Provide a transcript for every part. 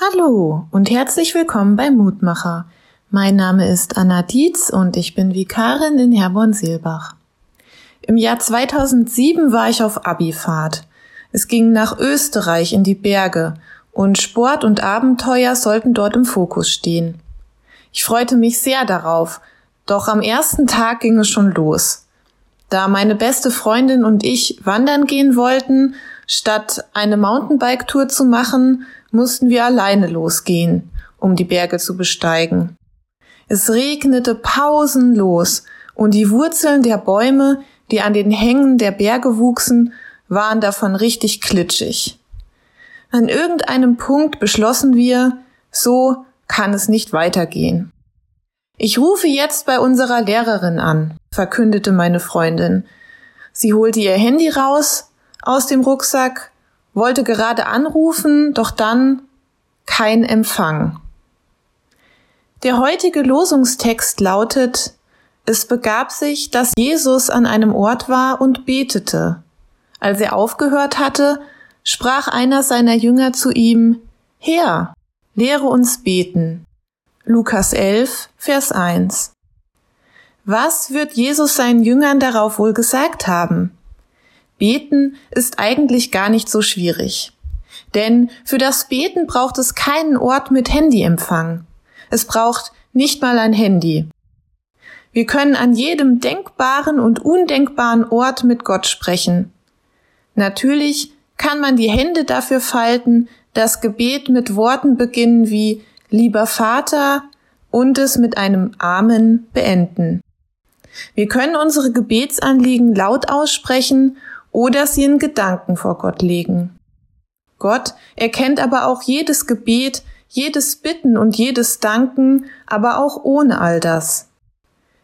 Hallo und herzlich willkommen bei Mutmacher. Mein Name ist Anna Dietz und ich bin Vikarin in Herborn-Seelbach. Im Jahr 2007 war ich auf Abifahrt. Es ging nach Österreich in die Berge und Sport und Abenteuer sollten dort im Fokus stehen. Ich freute mich sehr darauf, doch am ersten Tag ging es schon los. Da meine beste Freundin und ich wandern gehen wollten, statt eine Mountainbike-Tour zu machen, mussten wir alleine losgehen, um die Berge zu besteigen. Es regnete pausenlos und die Wurzeln der Bäume, die an den Hängen der Berge wuchsen, waren davon richtig klitschig. An irgendeinem Punkt beschlossen wir, so kann es nicht weitergehen. Ich rufe jetzt bei unserer Lehrerin an, verkündete meine Freundin. Sie holte ihr Handy raus aus dem Rucksack wollte gerade anrufen, doch dann kein Empfang. Der heutige Losungstext lautet, es begab sich, dass Jesus an einem Ort war und betete. Als er aufgehört hatte, sprach einer seiner Jünger zu ihm, Herr, lehre uns beten. Lukas 11, Vers 1. Was wird Jesus seinen Jüngern darauf wohl gesagt haben? Beten ist eigentlich gar nicht so schwierig. Denn für das Beten braucht es keinen Ort mit Handyempfang. Es braucht nicht mal ein Handy. Wir können an jedem denkbaren und undenkbaren Ort mit Gott sprechen. Natürlich kann man die Hände dafür falten, das Gebet mit Worten beginnen wie Lieber Vater und es mit einem Amen beenden. Wir können unsere Gebetsanliegen laut aussprechen oder sie in Gedanken vor Gott legen. Gott erkennt aber auch jedes Gebet, jedes Bitten und jedes Danken, aber auch ohne all das.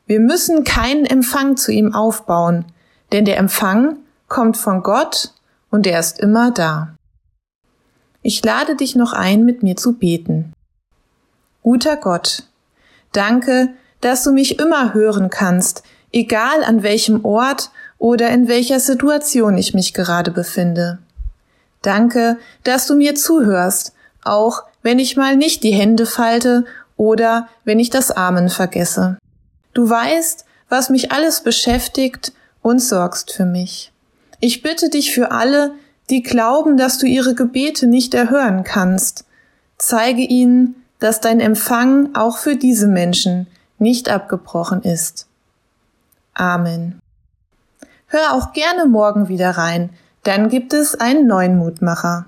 Wir müssen keinen Empfang zu ihm aufbauen, denn der Empfang kommt von Gott und er ist immer da. Ich lade dich noch ein, mit mir zu beten. Guter Gott, danke, dass du mich immer hören kannst, egal an welchem Ort oder in welcher Situation ich mich gerade befinde. Danke, dass du mir zuhörst, auch wenn ich mal nicht die Hände falte oder wenn ich das Amen vergesse. Du weißt, was mich alles beschäftigt und sorgst für mich. Ich bitte dich für alle, die glauben, dass du ihre Gebete nicht erhören kannst. Zeige ihnen, dass dein Empfang auch für diese Menschen nicht abgebrochen ist. Amen. Hör auch gerne morgen wieder rein, dann gibt es einen neuen Mutmacher.